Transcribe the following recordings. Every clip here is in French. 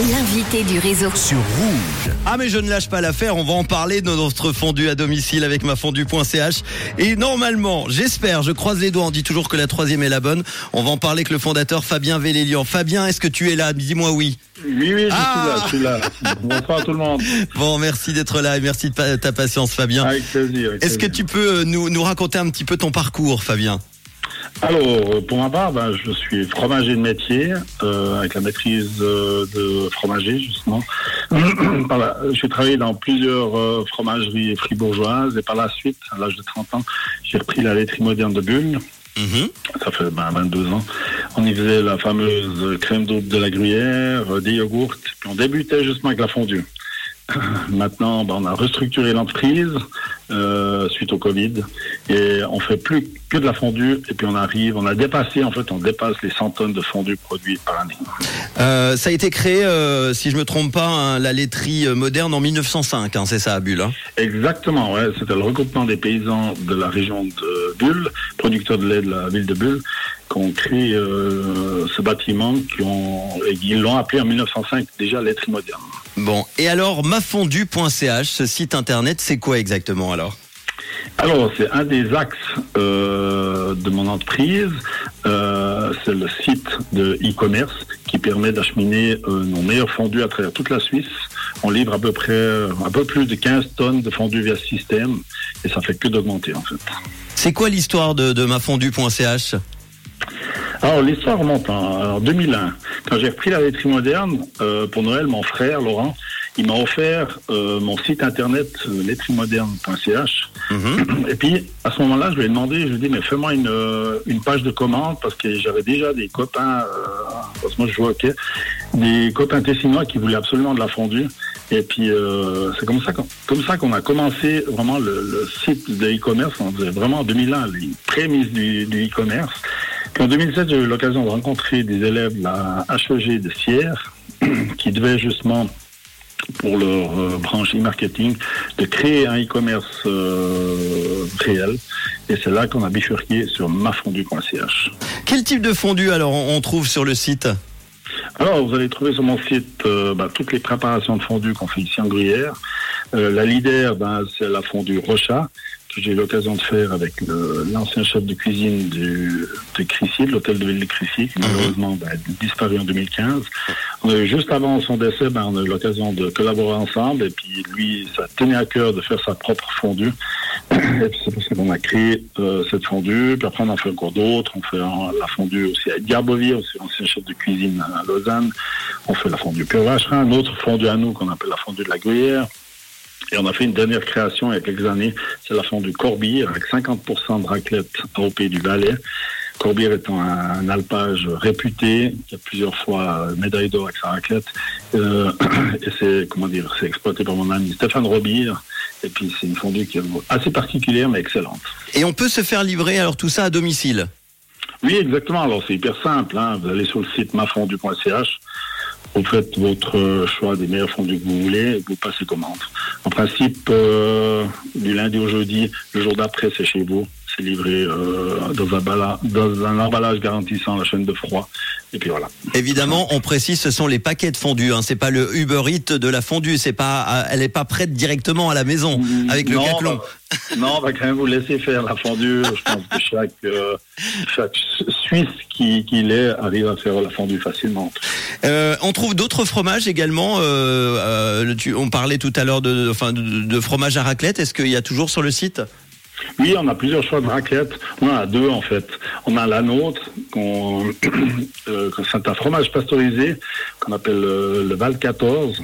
L'invité du réseau. sur Rouge. Ah mais je ne lâche pas l'affaire, on va en parler de notre fondu à domicile avec ma fondue.ch et normalement, j'espère, je croise les doigts, on dit toujours que la troisième est la bonne, on va en parler avec le fondateur Fabien Vélélian. Fabien, est-ce que tu es là? Dis-moi oui. Oui, oui, je Ah suis là, je suis là. Bonsoir à tout le monde. Bon, merci d'être là et merci de ta patience Fabien. Avec plaisir. avec Est-ce que tu peux euh, nous, nous raconter un petit peu ton parcours Fabien? Alors, euh, pour ma part, ben, je suis fromager de métier, euh, avec la maîtrise euh, de fromager, justement. Voilà, J'ai travaillé dans plusieurs euh, fromageries fribourgeoises et par la suite, à l'âge de 30 ans, j'ai repris la laiterie moderne de Bulle. Mhm. Ça fait ben, 22 ans. On y faisait la fameuse crème d'eau de la gruyère, euh, des yogourts, puis on débutait justement avec la fondue. Maintenant, ben, on a restructuré l'entreprise euh, suite au Covid et on fait plus que de la fondue et puis on arrive, on a dépassé en fait, on dépasse les 100 tonnes de fondue produites par année. Euh, Ça a été créé, euh, si je me trompe pas, hein, la laiterie euh, moderne en 1905, hein, c'est ça à Bulle hein? Exactement, ouais, c'était le regroupement des paysans de la région de Bulle, producteurs de lait de la ville de Bulle, qui ont créé euh, ce bâtiment, qui ont, et ils l'ont appelé en 1905 déjà laiterie moderne. Bon, et alors mafondu.ch, ce site internet, c'est quoi exactement alors? Alors, c'est un des axes euh, de mon entreprise. Euh, c'est le site de e-commerce qui permet d'acheminer euh, nos meilleurs fondus à travers toute la Suisse. On livre à peu près un peu plus de 15 tonnes de fondus via ce système et ça fait que d'augmenter en fait. C'est quoi l'histoire de, de mafondu.ch Alors l'histoire remonte en, en 2001. Quand j'ai repris la laiterie moderne, euh, pour Noël, mon frère Laurent, il m'a offert euh, mon site internet euh. Mhm. Et puis à ce moment-là, je lui ai demandé, je lui ai dit, mais fais-moi une, euh, une page de commande parce que j'avais déjà des copains, euh, parce que moi je jouais au des copains tessinois qui voulaient absolument de la fondue. Et puis euh, c'est comme ça qu'on comme ça qu'on a commencé vraiment le, le site de e-commerce. On faisait vraiment en 2001 les prémices du, du e-commerce. En 2007, j'ai eu l'occasion de rencontrer des élèves de la HEG de Sierre qui devaient justement pour leur euh, branche e-marketing de créer un e-commerce euh, réel. Et c'est là qu'on a bifurqué sur mafondu.ch. Quel type de fondu alors on trouve sur le site? Alors, vous allez trouver sur mon site euh, bah, toutes les préparations de fondue qu'on fait ici en Gruyère. Euh, la leader, ben, c'est la fondue Rocha, que j'ai eu l'occasion de faire avec l'ancien chef de cuisine du, de Crissy, de l'hôtel de ville de Crissy, qui malheureusement ben, a disparu en 2015. On a eu, juste avant son décès, ben, on a eu l'occasion de collaborer ensemble, et puis lui, ça tenait à cœur de faire sa propre fondue. Et puis c'est pour ça qu'on a créé euh, cette fondue. Puis après, on en fait encore d'autres. On fait la fondue aussi à Garbovier, aussi ancien chef de cuisine à Lausanne. On fait la fondue Pure Vacherin, un autre fondue à nous qu'on appelle la fondue de la Gruyère. Et on a fait une dernière création il y a quelques années, c'est la fondue Corbière avec 50% de raclette AOP du Valais. Corbière étant un, un alpage réputé, qui a plusieurs fois euh, médaille d'or avec sa raclette. Euh, et c'est, comment dire, c'est exploité par mon ami Stéphane Robire. Et puis c'est une fondue qui est assez particulière mais excellente. Et on peut se faire livrer alors tout ça à domicile? Oui, exactement. Alors, c'est hyper simple. hein. Vous allez sur le site mafondu.ch, vous faites votre choix des meilleurs fondus que vous voulez vous passez commande. En principe, euh, du lundi au jeudi, le jour d'après, c'est chez vous. C'est livré euh, dans, un bala- dans un emballage garantissant la chaîne de froid. Et puis voilà. Évidemment, on précise, ce sont les paquets de fondue. Hein. C'est pas le Uber Eats de la fondue. C'est pas, euh, elle est pas prête directement à la maison avec le non, cathlon. bah, non, on va quand même vous laisser faire la fondue. Je pense que chaque, euh, chaque Suisse qui, qui l'est arrive à faire la fondue facilement. Euh, on trouve d'autres fromages également. Euh, tu- on parlait tout à l'heure de, de, de fromage à raclette. Est-ce qu'il y a toujours sur le site? Oui, on a plusieurs choix de raclette. On en a deux en fait. On a la nôtre, qu'on, euh, c'est un fromage pasteurisé qu'on appelle euh, le Val 14,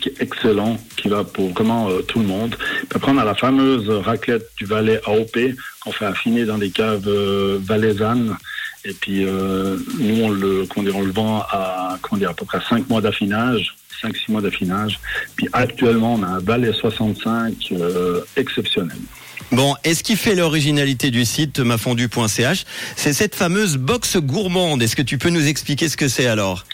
qui est excellent, qui va pour vraiment euh, tout le monde. Puis après, on a la fameuse raclette du Valais AOP qu'on fait affiner dans des caves euh, valaisannes. Et puis euh, nous, on le, comment on le vend à, comment dire, à peu près 5 mois d'affinage. 5-6 mois d'affinage. Puis actuellement, on a un Valais 65 euh, exceptionnel. Bon, et ce qui fait l'originalité du site mafondu.ch, c'est cette fameuse box gourmande. Est-ce que tu peux nous expliquer ce que c'est alors?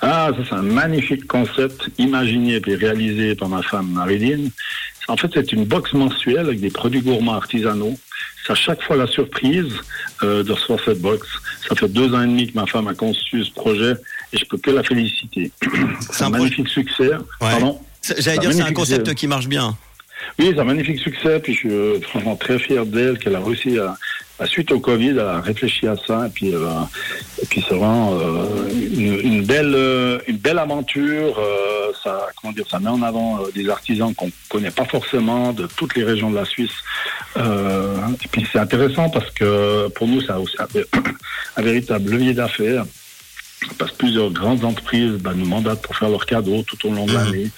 Ah, ça c'est un magnifique concept imaginé et réalisé par ma femme Marilyn. En fait, c'est une box mensuelle avec des produits gourmands artisanaux. C'est à chaque fois la surprise euh, de recevoir cette box. Ça fait deux ans et demi que ma femme a conçu ce projet et je peux que la féliciter. C'est un, magnifique succès. J'allais dire, c'est un concept qui marche bien. Oui, c'est un magnifique succès. Puis je suis euh, vraiment très fier d'elle, qu'elle a réussi à, suite au Covid, elle a réfléchi à ça. Et puis, euh, et puis c'est vraiment euh, une, belle, une belle aventure. ça, comment dire, ça met en avant des artisans qu'on connaît pas forcément de toutes les régions de la Suisse. et puis c'est intéressant parce que pour nous, ça a aussi un, véritable levier d'affaires parce que plusieurs grandes entreprises bah, nous mandatent pour faire leurs cadeaux tout au long de mmh. l'année.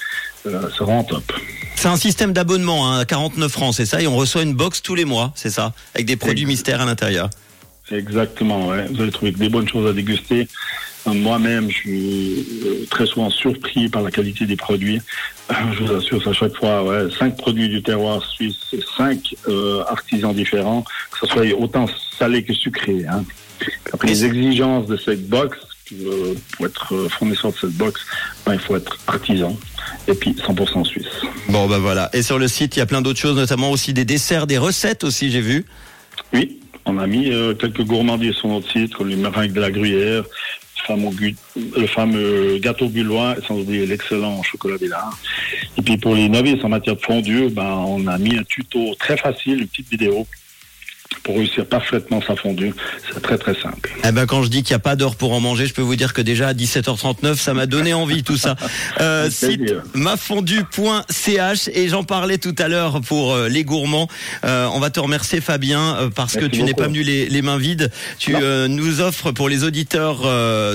Euh, c'est vraiment top. C'est un système d'abonnement hein, à 49 francs, c'est ça Et on reçoit une box tous les mois, c'est ça Avec des produits mystères à l'intérieur. Exactement, ouais. Vous allez trouver des bonnes choses à déguster. Euh, moi-même, je suis euh, très souvent surpris par la qualité des produits. Je vous assure, à chaque fois, ouais, cinq produits du terroir suisse, cinq artisans différents, que ce soit autant salé que sucré. Hein. Après les exigences de cette box, pour être fournisseur de cette box, ben, il faut être artisan et puis 100% suisse. Bon ben voilà. Et sur le site, il y a plein d'autres choses, notamment aussi des desserts, des recettes aussi, j'ai vu. Oui, on a mis euh, quelques gourmandises sur notre site, comme les meringues de la gruyère, le fameux gâteau bullois, sans oublier l'excellent chocolat Villard. Et puis pour les novices en matière de fondue, ben, on a mis un tuto très facile, une petite vidéo pour réussir parfaitement sa fondue. C'est très très simple. Eh ben quand je dis qu'il n'y a pas d'heure pour en manger, je peux vous dire que déjà à 17h39, ça m'a donné envie tout ça. Euh, site mafondue.ch et j'en parlais tout à l'heure pour euh, les gourmands. Euh, on va te remercier Fabien euh, parce que tu n'es pas venu les, les, mains vides. Tu nous offres pour les auditeurs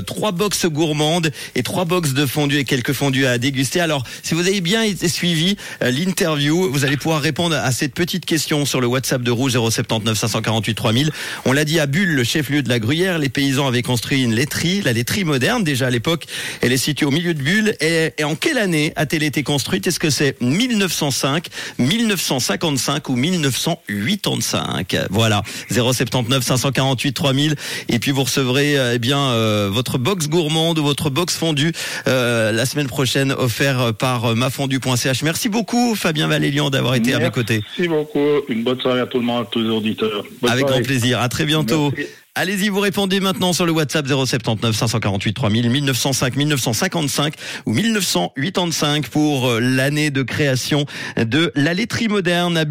trois box gourmandes et trois box de fondue et quelques fondues à déguster. Alors si vous avez bien été suivi l'interview, vous allez pouvoir répondre à cette petite question sur le WhatsApp de Rouge 079 548 3000. On l'a dit à Bulle, le chef-lieu de la Gruyère, les paysans avaient construit une laiterie, la laiterie moderne déjà à l'époque. Elle est située au milieu de Bulle. Et, en quelle année a-t-elle été construite? Est-ce que c'est 1905, 1955 ou 1985 Voilà, 079 548 3000. Et puis vous recevrez euh, eh bien euh, votre box gourmande ou votre box fondue euh, la semaine prochaine offert par mafondue.ch. Merci beaucoup Fabien Valélian d'avoir été à mes côtés. Merci beaucoup. Une bonne soirée à tout le monde, à tous les auditeurs. Avec grand plaisir. À très bientôt. Allez-y, vous répondez maintenant sur le WhatsApp 079 548 3000 1905 1955 ou 1985 pour euh, l'année de création de la laiterie moderne